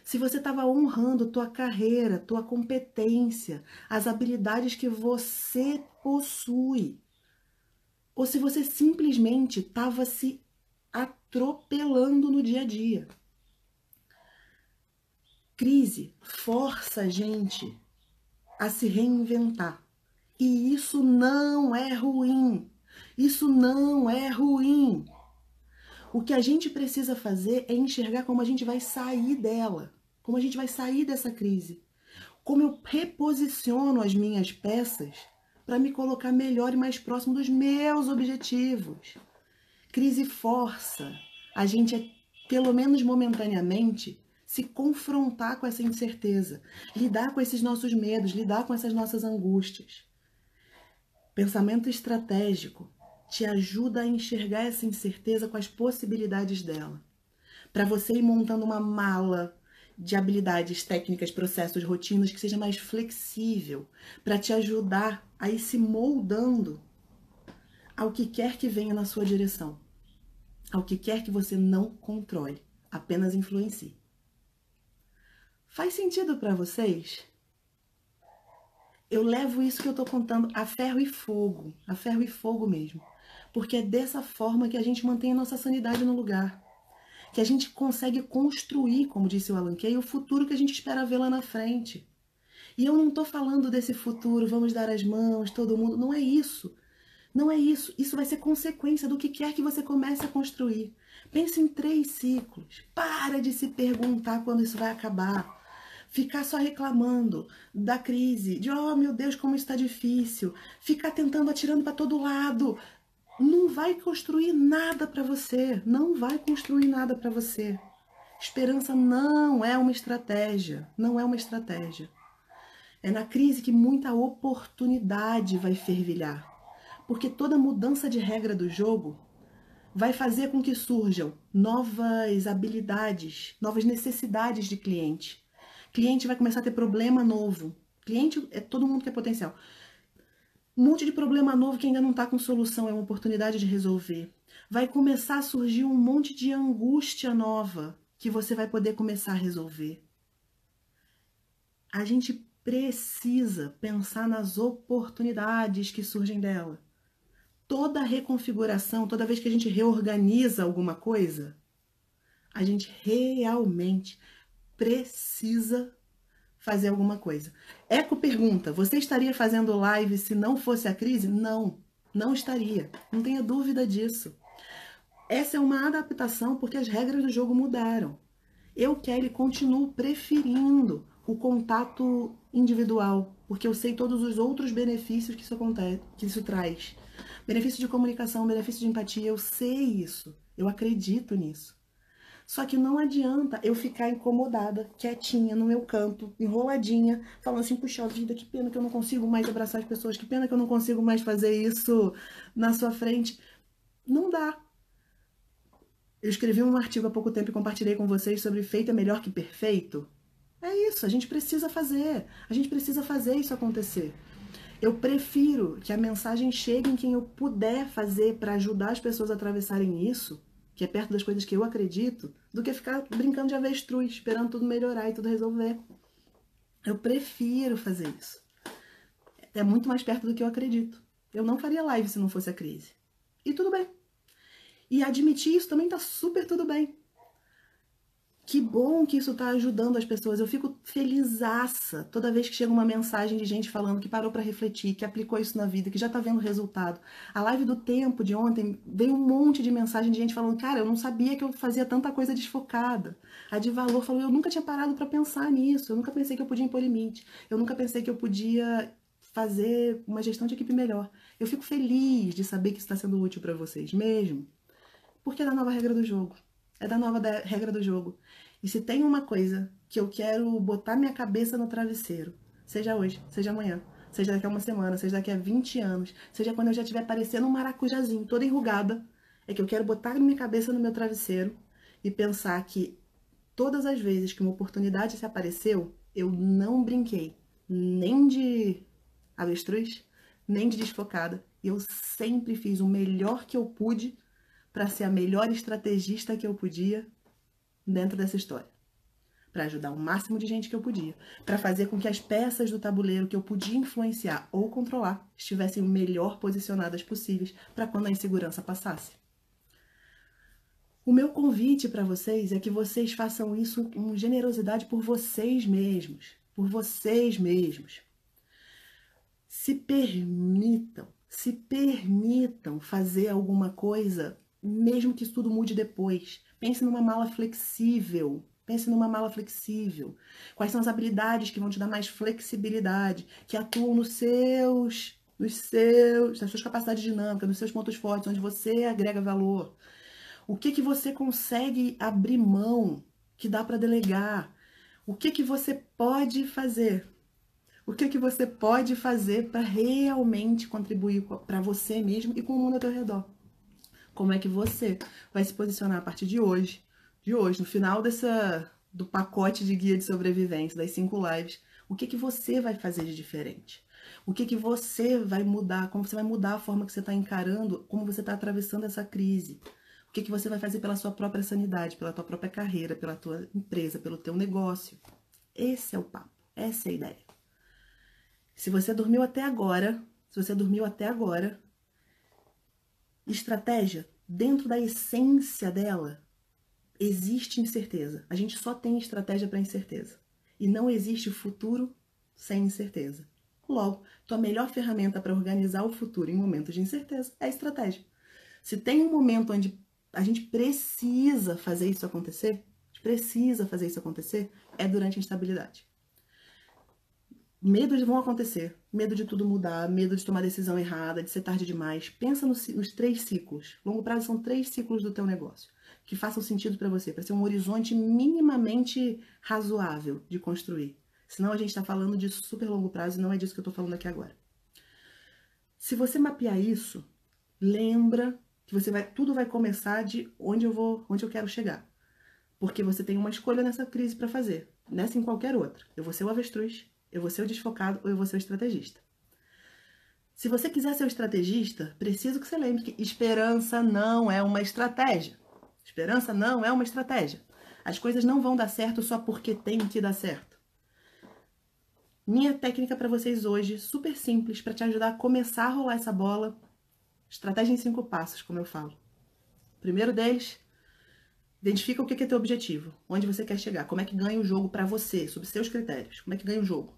Se você estava honrando tua carreira, tua competência, as habilidades que você possui. Ou se você simplesmente estava se atropelando no dia a dia. Crise força a gente a se reinventar. E isso não é ruim. Isso não é ruim. O que a gente precisa fazer é enxergar como a gente vai sair dela, como a gente vai sair dessa crise. Como eu reposiciono as minhas peças para me colocar melhor e mais próximo dos meus objetivos. Crise força a gente, a, pelo menos momentaneamente, se confrontar com essa incerteza, lidar com esses nossos medos, lidar com essas nossas angústias. Pensamento estratégico te ajuda a enxergar essa incerteza com as possibilidades dela. Para você ir montando uma mala de habilidades, técnicas, processos, rotinas que seja mais flexível, para te ajudar a ir se moldando ao que quer que venha na sua direção, ao que quer que você não controle, apenas influencie. Faz sentido para vocês? Eu levo isso que eu estou contando a ferro e fogo, a ferro e fogo mesmo, porque é dessa forma que a gente mantém a nossa sanidade no lugar, que a gente consegue construir, como disse o Alan Kay, o futuro que a gente espera ver lá na frente. E eu não estou falando desse futuro, vamos dar as mãos, todo mundo, não é isso. Não é isso. Isso vai ser consequência do que quer que você comece a construir. Pense em três ciclos. Para de se perguntar quando isso vai acabar. Ficar só reclamando da crise, de oh meu Deus, como está difícil. Ficar tentando atirando para todo lado. Não vai construir nada para você. Não vai construir nada para você. Esperança não é uma estratégia. Não é uma estratégia. É na crise que muita oportunidade vai fervilhar porque toda mudança de regra do jogo vai fazer com que surjam novas habilidades, novas necessidades de cliente. Cliente vai começar a ter problema novo. Cliente é todo mundo que é potencial. Um monte de problema novo que ainda não está com solução, é uma oportunidade de resolver. Vai começar a surgir um monte de angústia nova que você vai poder começar a resolver. A gente precisa pensar nas oportunidades que surgem dela toda reconfiguração, toda vez que a gente reorganiza alguma coisa, a gente realmente precisa fazer alguma coisa. Eco pergunta: você estaria fazendo live se não fosse a crise? Não, não estaria. Não tenha dúvida disso. Essa é uma adaptação porque as regras do jogo mudaram. Eu, Kelly, continuo preferindo o contato individual, porque eu sei todos os outros benefícios que isso acontece, que isso traz. Benefício de comunicação, benefício de empatia, eu sei isso. Eu acredito nisso. Só que não adianta eu ficar incomodada, quietinha no meu canto, enroladinha, falando assim, puxa vida, que pena que eu não consigo mais abraçar as pessoas, que pena que eu não consigo mais fazer isso na sua frente. Não dá. Eu escrevi um artigo há pouco tempo e compartilhei com vocês sobre feito é melhor que perfeito. É isso, a gente precisa fazer. A gente precisa fazer isso acontecer. Eu prefiro que a mensagem chegue em quem eu puder fazer para ajudar as pessoas a atravessarem isso, que é perto das coisas que eu acredito, do que ficar brincando de avestruz, esperando tudo melhorar e tudo resolver. Eu prefiro fazer isso. É muito mais perto do que eu acredito. Eu não faria live se não fosse a crise. E tudo bem. E admitir isso também tá super tudo bem. Que bom que isso está ajudando as pessoas. Eu fico felizaça toda vez que chega uma mensagem de gente falando que parou para refletir, que aplicou isso na vida, que já está vendo resultado. A live do tempo de ontem veio um monte de mensagem de gente falando: "Cara, eu não sabia que eu fazia tanta coisa desfocada". A de valor falou: "Eu nunca tinha parado para pensar nisso. Eu nunca pensei que eu podia impor limite. Eu nunca pensei que eu podia fazer uma gestão de equipe melhor". Eu fico feliz de saber que isso está sendo útil para vocês mesmo. Porque é da nova regra do jogo. É da nova regra do jogo. E se tem uma coisa que eu quero botar minha cabeça no travesseiro, seja hoje, seja amanhã, seja daqui a uma semana, seja daqui a 20 anos, seja quando eu já estiver parecendo um maracujazinho, toda enrugada, é que eu quero botar minha cabeça no meu travesseiro e pensar que todas as vezes que uma oportunidade se apareceu, eu não brinquei nem de avestruz, nem de desfocada. Eu sempre fiz o melhor que eu pude para ser a melhor estrategista que eu podia dentro dessa história. Para ajudar o máximo de gente que eu podia. Para fazer com que as peças do tabuleiro que eu podia influenciar ou controlar estivessem o melhor posicionadas possíveis para quando a insegurança passasse. O meu convite para vocês é que vocês façam isso com generosidade por vocês mesmos. Por vocês mesmos. Se permitam, se permitam fazer alguma coisa mesmo que isso tudo mude depois. Pense numa mala flexível. Pense numa mala flexível. Quais são as habilidades que vão te dar mais flexibilidade, que atuam nos seus, nos seus, nas suas capacidades dinâmicas, nos seus pontos fortes, onde você agrega valor. O que que você consegue abrir mão, que dá para delegar? O que que você pode fazer? O que que você pode fazer para realmente contribuir para você mesmo e com o mundo ao teu redor? Como é que você vai se posicionar a partir de hoje, de hoje, no final dessa do pacote de guia de sobrevivência das cinco lives, o que que você vai fazer de diferente? O que que você vai mudar? Como você vai mudar a forma que você está encarando? Como você está atravessando essa crise? O que que você vai fazer pela sua própria sanidade, pela tua própria carreira, pela tua empresa, pelo teu negócio? Esse é o papo. Essa é a ideia. Se você dormiu até agora, se você dormiu até agora, Estratégia, dentro da essência dela, existe incerteza. A gente só tem estratégia para incerteza. E não existe futuro sem incerteza. Logo, tua melhor ferramenta para organizar o futuro em momentos de incerteza é a estratégia. Se tem um momento onde a gente precisa fazer isso acontecer, a gente precisa fazer isso acontecer, é durante a instabilidade. Medos vão acontecer. Medo de tudo mudar, medo de tomar decisão errada, de ser tarde demais. Pensa nos, nos três ciclos. Longo prazo são três ciclos do teu negócio que façam sentido para você, para ser um horizonte minimamente razoável de construir. Senão a gente está falando de super longo prazo e não é disso que eu estou falando aqui agora. Se você mapear isso, lembra que você vai, tudo vai começar de onde eu vou, onde eu quero chegar. Porque você tem uma escolha nessa crise para fazer, nessa em qualquer outra. Eu vou ser o avestruz, eu vou ser o desfocado ou eu vou ser o estrategista. Se você quiser ser o estrategista, preciso que você lembre que esperança não é uma estratégia. Esperança não é uma estratégia. As coisas não vão dar certo só porque tem que dar certo. Minha técnica para vocês hoje, super simples, para te ajudar a começar a rolar essa bola. Estratégia em cinco passos, como eu falo. Primeiro deles, Identifica o que é teu objetivo, onde você quer chegar, como é que ganha o jogo para você, sob seus critérios, como é que ganha o jogo.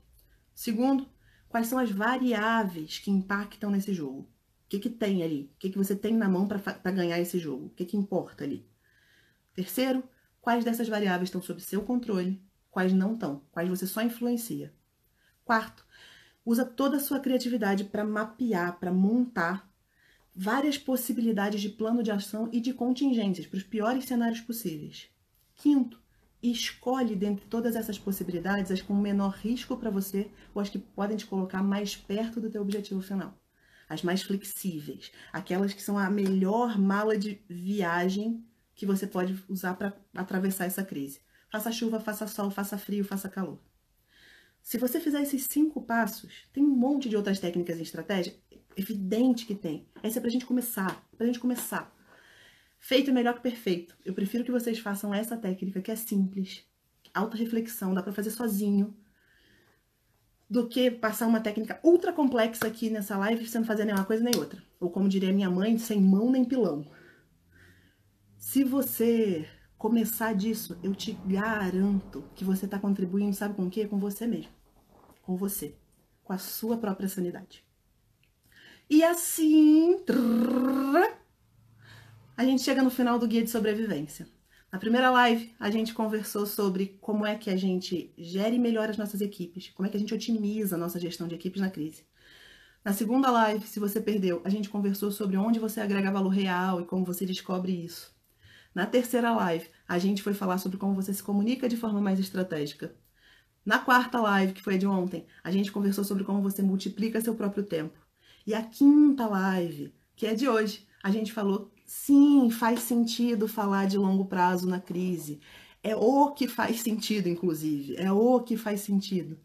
Segundo, quais são as variáveis que impactam nesse jogo. O que, que tem ali? O que, que você tem na mão para ganhar esse jogo? O que, que importa ali? Terceiro, quais dessas variáveis estão sob seu controle, quais não estão, quais você só influencia. Quarto, usa toda a sua criatividade para mapear, para montar várias possibilidades de plano de ação e de contingências para os piores cenários possíveis. Quinto, escolhe dentre todas essas possibilidades as com menor risco para você ou as que podem te colocar mais perto do teu objetivo final. As mais flexíveis, aquelas que são a melhor mala de viagem que você pode usar para atravessar essa crise. Faça chuva, faça sol, faça frio, faça calor. Se você fizer esses cinco passos, tem um monte de outras técnicas e estratégias Evidente que tem. Essa é pra gente começar. Pra gente começar. Feito é melhor que perfeito. Eu prefiro que vocês façam essa técnica, que é simples, alta reflexão, dá pra fazer sozinho, do que passar uma técnica ultra complexa aqui nessa live sem fazer nenhuma coisa nem outra. Ou como diria minha mãe, sem mão nem pilão. Se você começar disso, eu te garanto que você está contribuindo, sabe com o quê? Com você mesmo. Com você. Com a sua própria sanidade. E assim, a gente chega no final do guia de sobrevivência. Na primeira live, a gente conversou sobre como é que a gente gere melhora as nossas equipes, como é que a gente otimiza a nossa gestão de equipes na crise. Na segunda live, se você perdeu, a gente conversou sobre onde você agrega valor real e como você descobre isso. Na terceira live, a gente foi falar sobre como você se comunica de forma mais estratégica. Na quarta live, que foi a de ontem, a gente conversou sobre como você multiplica seu próprio tempo. E a quinta live, que é de hoje, a gente falou: sim, faz sentido falar de longo prazo na crise. É o que faz sentido, inclusive. É o que faz sentido.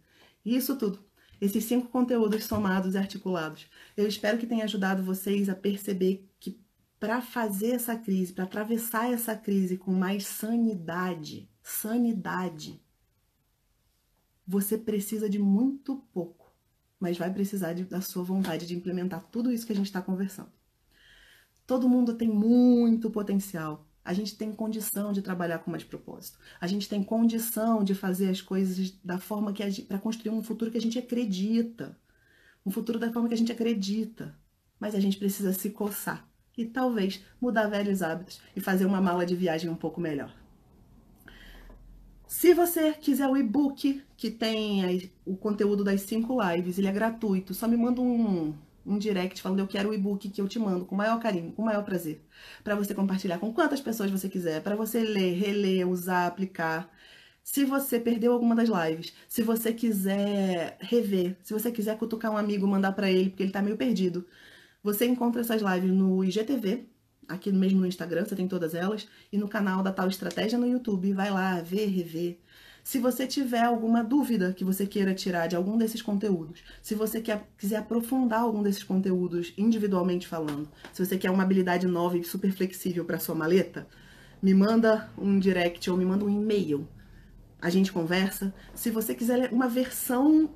Isso tudo. Esses cinco conteúdos somados e articulados. Eu espero que tenha ajudado vocês a perceber que para fazer essa crise, para atravessar essa crise com mais sanidade, sanidade, você precisa de muito pouco mas vai precisar de, da sua vontade de implementar tudo isso que a gente está conversando. Todo mundo tem muito potencial. A gente tem condição de trabalhar com mais propósito. A gente tem condição de fazer as coisas da forma que para construir um futuro que a gente acredita. Um futuro da forma que a gente acredita. Mas a gente precisa se coçar e talvez mudar velhos hábitos e fazer uma mala de viagem um pouco melhor. Se você quiser o e-book que tem o conteúdo das cinco lives, ele é gratuito. Só me manda um, um direct falando eu quero o e-book que eu te mando com o maior carinho, com o maior prazer, para você compartilhar com quantas pessoas você quiser, para você ler, reler, usar, aplicar. Se você perdeu alguma das lives, se você quiser rever, se você quiser cutucar um amigo, mandar para ele porque ele tá meio perdido, você encontra essas lives no IGTV, aqui mesmo no Instagram, você tem todas elas, e no canal da Tal Estratégia no YouTube. Vai lá, ver, rever. Se você tiver alguma dúvida que você queira tirar de algum desses conteúdos, se você quer, quiser aprofundar algum desses conteúdos individualmente falando, se você quer uma habilidade nova e super flexível para sua maleta, me manda um direct ou me manda um e-mail. A gente conversa. Se você quiser uma versão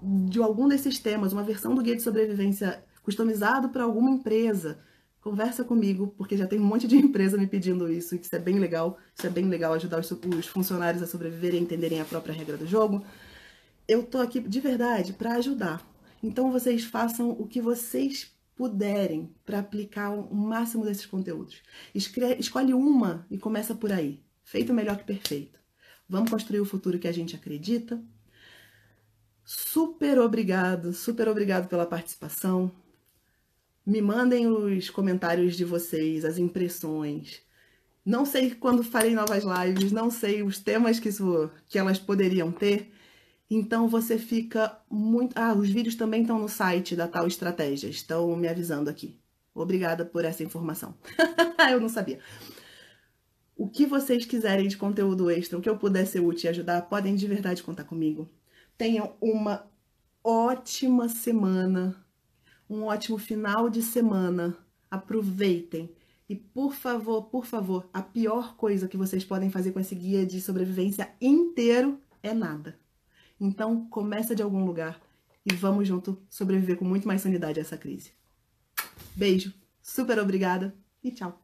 de algum desses temas, uma versão do guia de sobrevivência customizado para alguma empresa, conversa comigo, porque já tem um monte de empresa me pedindo isso, e isso é bem legal. Isso é bem legal ajudar os, os funcionários a sobreviverem e entenderem a própria regra do jogo. Eu tô aqui de verdade para ajudar. Então vocês façam o que vocês puderem para aplicar o máximo desses conteúdos. Escreve, escolhe uma e começa por aí. Feito melhor que perfeito. Vamos construir o futuro que a gente acredita. Super obrigado, super obrigado pela participação. Me mandem os comentários de vocês, as impressões. Não sei quando farei novas lives, não sei os temas que, isso, que elas poderiam ter. Então você fica muito. Ah, os vídeos também estão no site da Tal Estratégia, estão me avisando aqui. Obrigada por essa informação. eu não sabia. O que vocês quiserem de conteúdo extra, o que eu puder ser útil e ajudar, podem de verdade contar comigo. Tenham uma ótima semana um ótimo final de semana. Aproveitem. E por favor, por favor, a pior coisa que vocês podem fazer com esse guia de sobrevivência inteiro é nada. Então, começa de algum lugar e vamos junto sobreviver com muito mais sanidade a essa crise. Beijo, super obrigada e tchau.